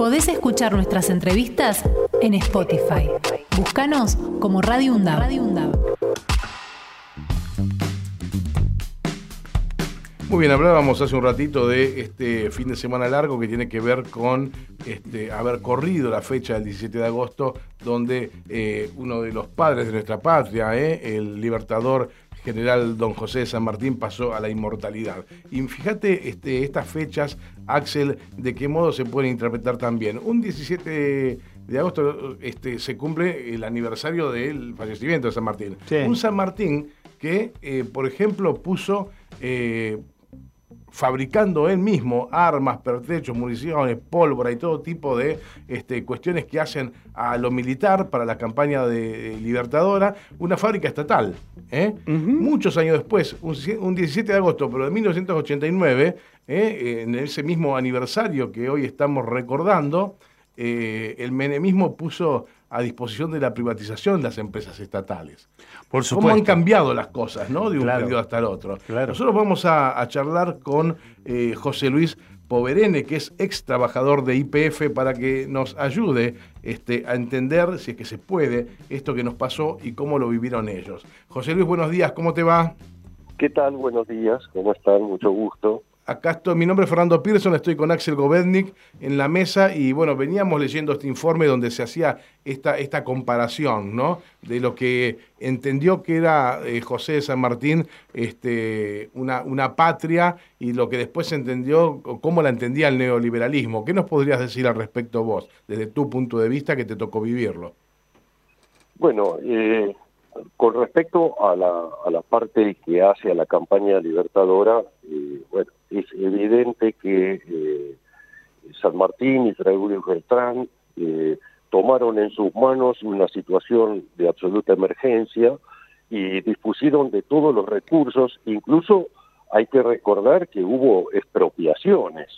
Podés escuchar nuestras entrevistas en Spotify. Búscanos como Radio UNDAB. Radio UNDAB. Muy bien, hablábamos hace un ratito de este fin de semana largo que tiene que ver con este, haber corrido la fecha del 17 de agosto, donde eh, uno de los padres de nuestra patria, eh, el libertador general don José de San Martín, pasó a la inmortalidad. Y fíjate este, estas fechas, Axel, de qué modo se pueden interpretar también. Un 17 de agosto este, se cumple el aniversario del fallecimiento de San Martín. Un San Martín que, eh, por ejemplo, puso fabricando él mismo armas, pertrechos, municiones, pólvora y todo tipo de este, cuestiones que hacen a lo militar para la campaña de, Libertadora, una fábrica estatal. ¿eh? Muchos años después, un, 17 de agosto, pero de 1989, ¿eh? en ese mismo aniversario que hoy estamos recordando, eh, el menemismo puso a disposición de la privatización de las empresas estatales. Por supuesto. Cómo han cambiado las cosas, ¿no? De un periodo hasta el otro. Nosotros vamos a, charlar con eh, José Luis Poverene, que es ex trabajador de IPF, para que nos ayude este, a entender, si es que se puede, esto que nos pasó y cómo lo vivieron ellos. José Luis, buenos días, ¿cómo te va? ¿Qué tal? Buenos días, ¿cómo están? Mucho gusto. Acá estoy, mi nombre es Fernando Pearson, estoy con Axel Govednik en la mesa y bueno, veníamos leyendo este informe donde se hacía esta, esta comparación, ¿no? De lo que entendió que era eh, José de San Martín este, una, una patria y lo que después se entendió, cómo la entendía el neoliberalismo. ¿Qué nos podrías decir al respecto vos, desde tu punto de vista que te tocó vivirlo? Bueno, eh, con respecto a la, a la parte que hace a la campaña libertadora, eh, bueno, es evidente que eh, San Martín y Fray Beltrán eh, tomaron en sus manos una situación de absoluta emergencia y dispusieron de todos los recursos, incluso hay que recordar que hubo expropiaciones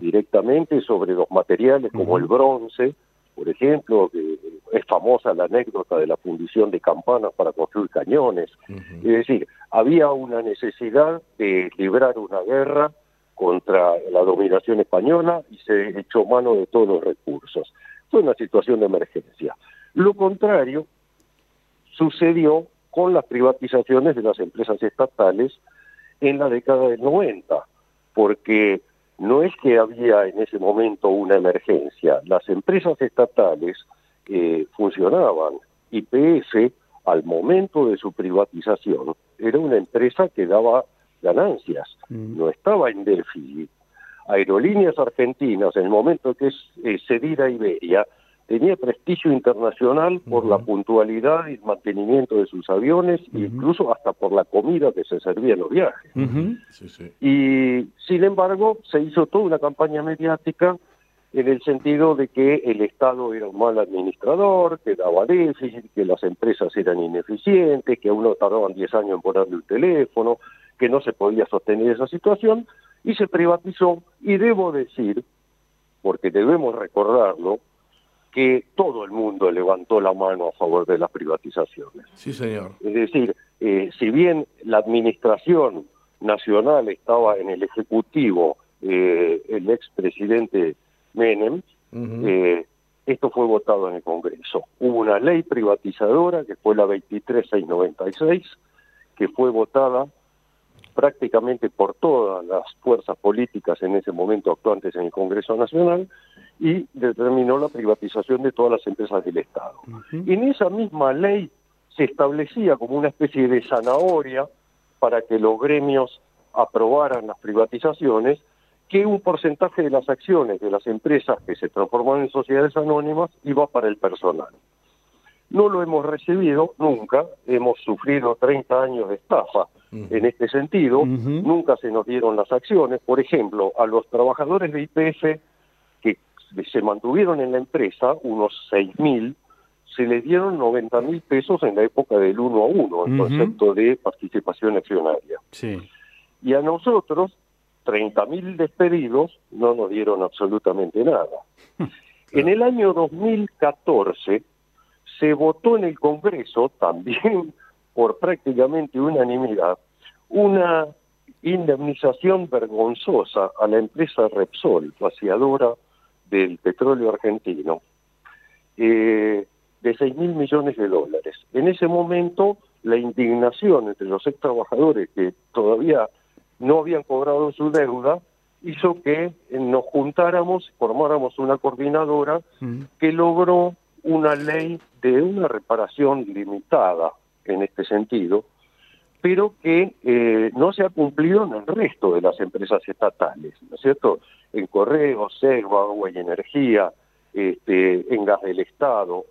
directamente sobre los materiales como el bronce, por ejemplo, que es famosa la anécdota de la fundición de campanas para construir cañones. Es decir, había una necesidad de librar una guerra contra la dominación española y se echó mano de todos los recursos. Fue una situación de emergencia. Lo contrario sucedió con las privatizaciones de las empresas estatales en la década del 90, porque no es que había en ese momento una emergencia, las empresas estatales eh, funcionaban. YPF, al momento de su privatización, era una empresa que daba ganancias, mm. no estaba en déficit. Aerolíneas Argentinas, en el momento que es eh, cedida a Iberia, tenía prestigio internacional por la puntualidad y el mantenimiento de sus aviones, incluso hasta por la comida que se servía en los viajes. Y sin embargo, se hizo toda una campaña mediática en el sentido de que el Estado era un mal administrador, que daba déficit, que las empresas eran ineficientes, que a uno tardaban 10 años en ponerle un teléfono, que no se podía sostener esa situación, y se privatizó. Y debo decir, porque debemos recordarlo, que todo el mundo levantó la mano a favor de las privatizaciones. Sí, señor. Es decir, eh, si bien la administración nacional estaba en el Ejecutivo, eh, el expresidente Menem, eh, esto fue votado en el Congreso. Hubo una ley privatizadora, que fue la 23696, que fue votada prácticamente por todas las fuerzas políticas en ese momento actuantes en el Congreso Nacional y determinó la privatización de todas las empresas del Estado. En esa misma ley se establecía como una especie de zanahoria para que los gremios aprobaran las privatizaciones que un porcentaje de las acciones de las empresas que se transforman en sociedades anónimas iba para el personal. No lo hemos recibido nunca, hemos sufrido 30 años de estafa en este sentido, nunca se nos dieron las acciones. Por ejemplo, a los trabajadores de IPF que se mantuvieron en la empresa, unos 6.000, se les dieron 90 mil pesos en la época del 1 a 1, en concepto de participación accionaria. Y a nosotros, 30 mil despedidos, no nos dieron absolutamente nada. En el año 2014 se votó en el Congreso, también por prácticamente unanimidad, una indemnización vergonzosa a la empresa Repsol, vaciadora del petróleo argentino eh, de 6 mil millones de dólares. En ese momento, la indignación entre los ex trabajadores que todavía no habían cobrado su deuda hizo que nos juntáramos, formáramos una coordinadora que logró una ley de una reparación limitada en este sentido, pero que eh, no se ha cumplido en el resto de las empresas estatales, ¿no es cierto? En Correos, Segua, Agua y Energía, este, en Gas del Estado,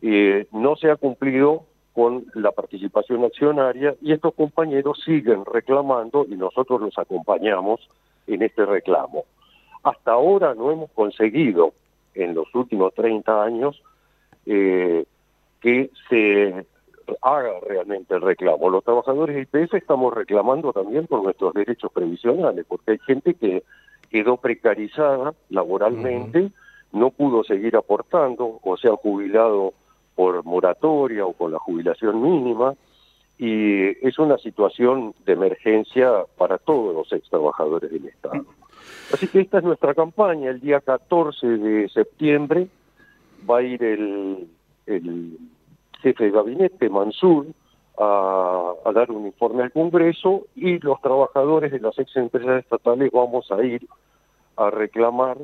eh, no se ha cumplido con la participación accionaria y estos compañeros siguen reclamando y nosotros los acompañamos en este reclamo. Hasta ahora no hemos conseguido en los últimos 30 años eh, que se haga realmente el reclamo. Los trabajadores de IPF estamos reclamando también por nuestros derechos previsionales, porque hay gente que quedó precarizada laboralmente, no pudo seguir aportando o se ha jubilado por moratoria o con la jubilación mínima, y es una situación de emergencia para todos los ex trabajadores del Estado. Así que esta es nuestra campaña. El día 14 de septiembre va a ir el, el jefe de gabinete, Mansur, a, dar un informe al Congreso y los trabajadores de las ex empresas estatales vamos a ir a reclamar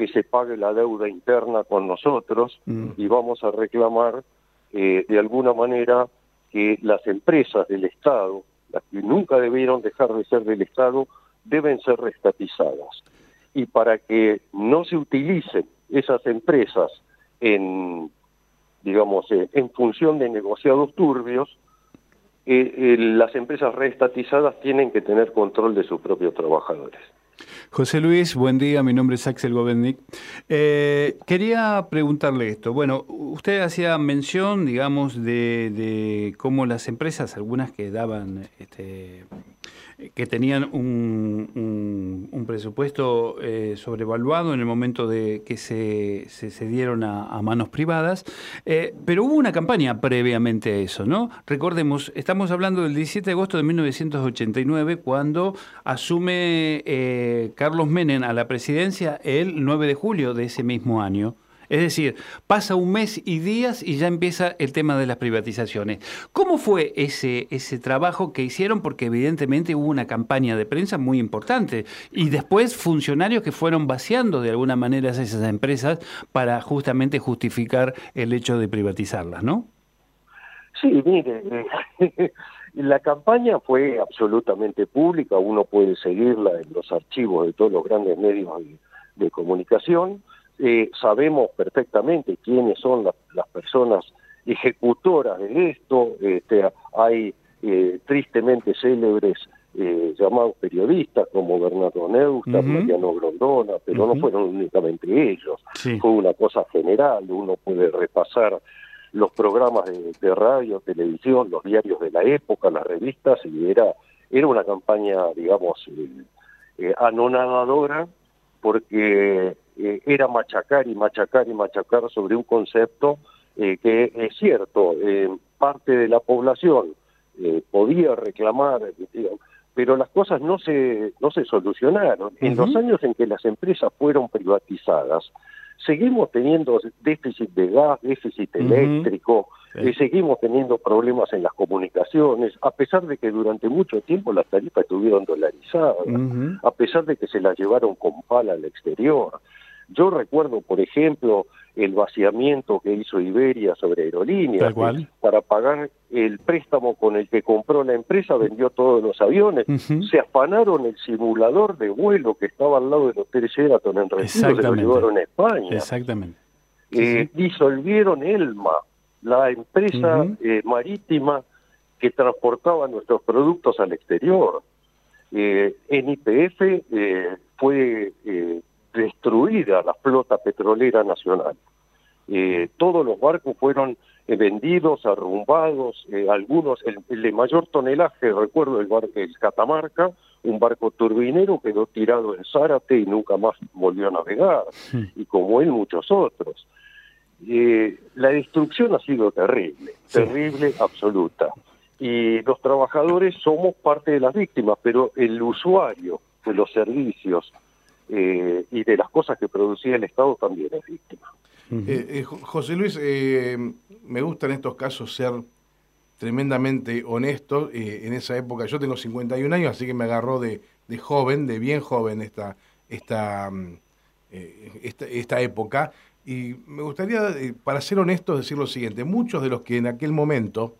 que se pague la deuda interna con nosotros mm. y vamos a reclamar eh, de alguna manera que las empresas del Estado, las que nunca debieron dejar de ser del Estado, deben ser restatizadas. Y para que no se utilicen esas empresas en digamos, eh, en función de negociados turbios, eh, eh, las empresas reestatizadas tienen que tener control de sus propios trabajadores. José Luis, buen día, mi nombre es Axel Govennik. quería preguntarle esto. Bueno, usted hacía mención, digamos, de, de cómo las empresas, algunas que daban este, que tenían un, un, presupuesto eh, sobrevaluado en el momento de que se, se dieron a, manos privadas, eh, pero hubo una campaña previamente a eso, ¿no? Recordemos, estamos hablando del 17 de agosto de 1989, cuando asume eh, Carlos Menem a la presidencia el 9 de julio de ese mismo año. Es decir, pasa un mes y días y ya empieza el tema de las privatizaciones. ¿Cómo fue ese, ese trabajo que hicieron? Porque evidentemente hubo una campaña de prensa muy importante y después funcionarios que fueron vaciando de alguna manera esas empresas para justamente justificar el hecho de privatizarlas, ¿no? Sí, mire, la campaña fue absolutamente pública, uno puede seguirla en los archivos de todos los grandes medios de comunicación. Eh, sabemos perfectamente quiénes son las personas ejecutoras de esto, este, hay eh, tristemente célebres eh, llamados periodistas como Bernardo Neustadt, Mariano Grondona, pero no fueron únicamente ellos, fue una cosa general, uno puede repasar los programas de, de, radio, televisión, los diarios de la época, las revistas, y era, era una campaña, digamos, anonadadora, porque eh, era machacar y machacar y machacar sobre un concepto eh, que es cierto, eh, parte de la población podía reclamar, pero las cosas no se, no se solucionaron. En los años en que las empresas fueron privatizadas, seguimos teniendo déficit de gas, déficit eléctrico, seguimos teniendo problemas en las comunicaciones, a pesar de que durante mucho tiempo las tarifas estuvieron dolarizadas, a pesar de que se las llevaron con pala al exterior. Yo recuerdo, por ejemplo, el vaciamiento que hizo Iberia sobre aerolíneas para pagar el préstamo con el que compró la empresa, vendió todos los aviones, se afanaron el simulador de vuelo que estaba al lado del hotel Sheraton en Retiro, se lo llevaron a España. Exactamente. Eh, disolvieron Elma, la empresa eh, marítima que transportaba nuestros productos al exterior. Eh, en IPF fue destruida la flota petrolera nacional. Eh, todos los barcos fueron eh, vendidos, arrumbados, eh, algunos, el, de mayor tonelaje, recuerdo el barco, el Catamarca, un barco turbinero quedó tirado en Zárate y nunca más volvió a navegar, y como él muchos otros. la destrucción ha sido terrible, terrible, absoluta. Y los trabajadores somos parte de las víctimas, pero el usuario de los servicios, eh, y de las cosas que producía el Estado también es víctima. Eh, eh, José Luis, me gusta en estos casos ser tremendamente honesto. en esa época, yo tengo 51 años, así que me agarró de, joven, de bien joven esta, esta, mm, esta, esta época. Y me gustaría, para ser honesto, decir lo siguiente. Muchos de los que en aquel momento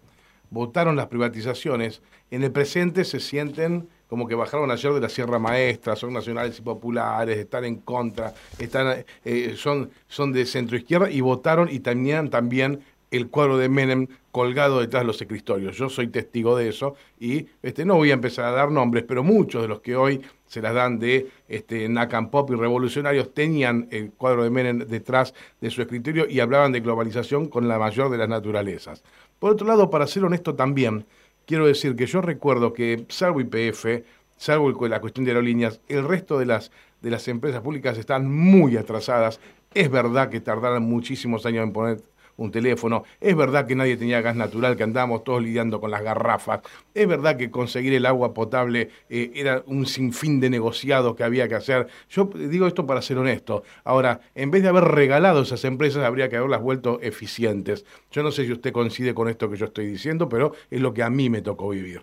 votaron las privatizaciones, en el presente se sienten como que bajaron ayer de la Sierra Maestra, son nacionales y populares, están en contra, están, eh, son, son de centro izquierda y votaron y tenían también el cuadro de Menem colgado detrás de los escritorios. Yo soy testigo de eso y este, no voy a empezar a dar nombres, pero muchos de los que hoy se las dan de este, Pop y revolucionarios tenían el cuadro de Menem detrás de su escritorio y hablaban de globalización con la mayor de las naturalezas. Por otro lado, para ser honesto también, quiero decir que yo recuerdo que, salvo IPF, salvo la cuestión de aerolíneas, el resto de las, de las empresas públicas están muy atrasadas. Es verdad que tardaron muchísimos años en poner un teléfono. Es verdad que nadie tenía gas natural, que andábamos todos lidiando con las garrafas. Es verdad que conseguir el agua potable eh, era un sinfín de negociados que había que hacer. Yo digo esto para ser honesto. Ahora, en vez de haber regalado esas empresas, habría que haberlas vuelto eficientes. Yo no sé si usted coincide con esto que yo estoy diciendo, pero es lo que a mí me tocó vivir.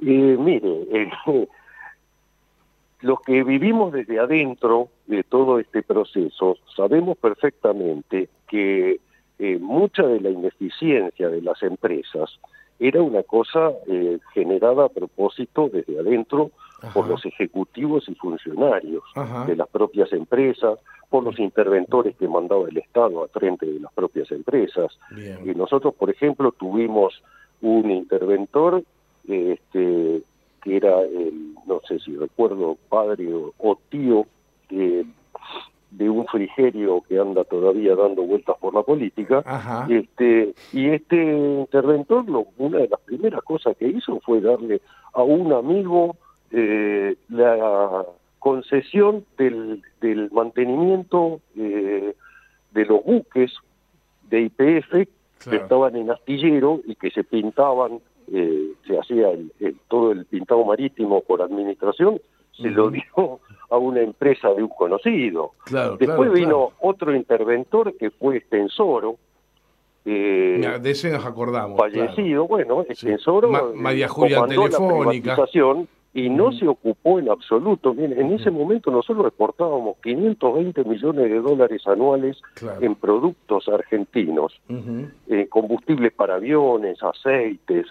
Eh, mire, los que vivimos desde adentro de todo este proceso sabemos perfectamente que eh, mucha de la ineficiencia de las empresas era una cosa eh, generada a propósito desde adentro por los ejecutivos y funcionarios de las propias empresas, por los interventores que mandaba el Estado a frente de las propias empresas. Y nosotros, por ejemplo, tuvimos un interventor este, que era, el, no sé si recuerdo, padre o, tío frigerio que anda todavía dando vueltas por la política. Este, y este interventor, lo, una de las primeras cosas que hizo fue darle a un amigo eh, la concesión del, del mantenimiento eh, de los buques de IPF que estaban en astillero y que se pintaban eh, se hacía el, todo el pintado marítimo por administración, se lo dio a una empresa de un conocido. Después vino otro interventor que fue Extensoro. Eh, de ese nos acordamos. Fallecido, bueno, Extensoro. María Julia Telefónica. y no se ocupó en absoluto. Bien, en ese momento nosotros exportábamos 520 millones de dólares anuales en productos argentinos, eh, combustibles para aviones, aceites,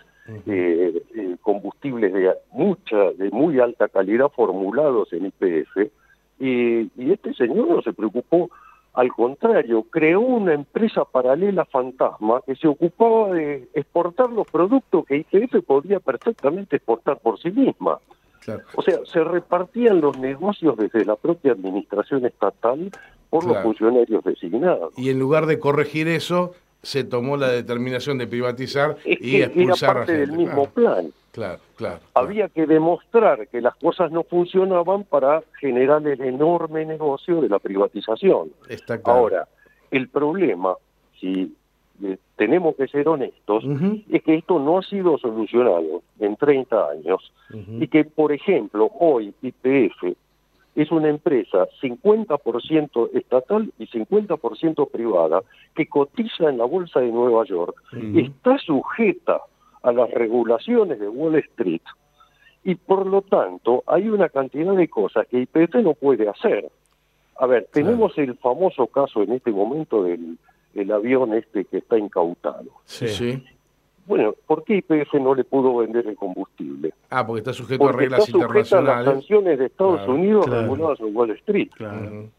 eh, eh, combustibles de mucha, de muy alta calidad formulados en IPF, y, este señor no se preocupó, al contrario, creó una empresa paralela fantasma que se ocupaba de exportar los productos que IPF podía perfectamente exportar por sí misma. O sea, se repartían los negocios desde la propia administración estatal por los funcionarios designados. Y en lugar de corregir eso, se tomó la determinación de privatizar y expulsar era parte del mismo plan. Claro, claro, Había que demostrar que las cosas no funcionaban para generar el enorme negocio de la privatización. Está claro. Ahora, el problema, si eh, tenemos que ser honestos, es que esto no ha sido solucionado en 30 años y que, por ejemplo, hoy IPF es una empresa 50% estatal y 50% privada que cotiza en la Bolsa de Nueva York, está sujeta a las regulaciones de Wall Street y por lo tanto hay una cantidad de cosas que IPF no puede hacer. A ver, tenemos el famoso caso en este momento del el avión este que está incautado. Sí, sí. Bueno, ¿por qué IPF no le pudo vender el combustible? Ah, porque está sujeto a reglas está internacionales. a las sanciones de Estados Unidos reguladas en Wall Street. Claro.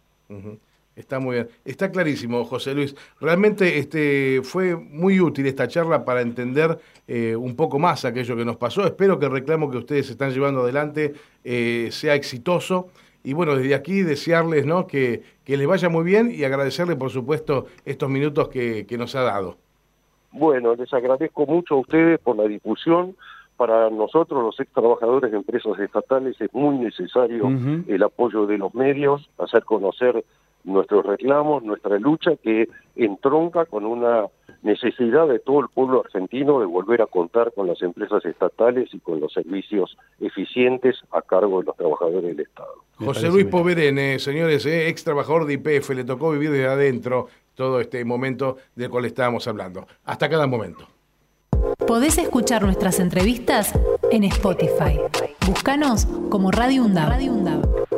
Está muy bien. Está clarísimo, José Luis. Realmente este, fue muy útil esta charla para entender eh, un poco más aquello que nos pasó. Espero que el reclamo que ustedes están llevando adelante eh, sea exitoso. Y bueno, desde aquí desearles ¿no? que, que les vaya muy bien y agradecerle, por supuesto, estos minutos que, que nos ha dado. Bueno, les agradezco mucho a ustedes por la difusión. Para nosotros, los ex trabajadores de empresas estatales, es muy necesario el apoyo de los medios, hacer conocer nuestros reclamos, nuestra lucha que entronca con una necesidad de todo el pueblo argentino de volver a contar con las empresas estatales y con los servicios eficientes a cargo de los trabajadores del Estado. José Luis Poverene, señores, eh, ex trabajador de IPF, le tocó vivir desde adentro todo este momento del cual estábamos hablando. Hasta cada momento. Podés escuchar nuestras entrevistas en Spotify. Búscanos como Radio UNDAV.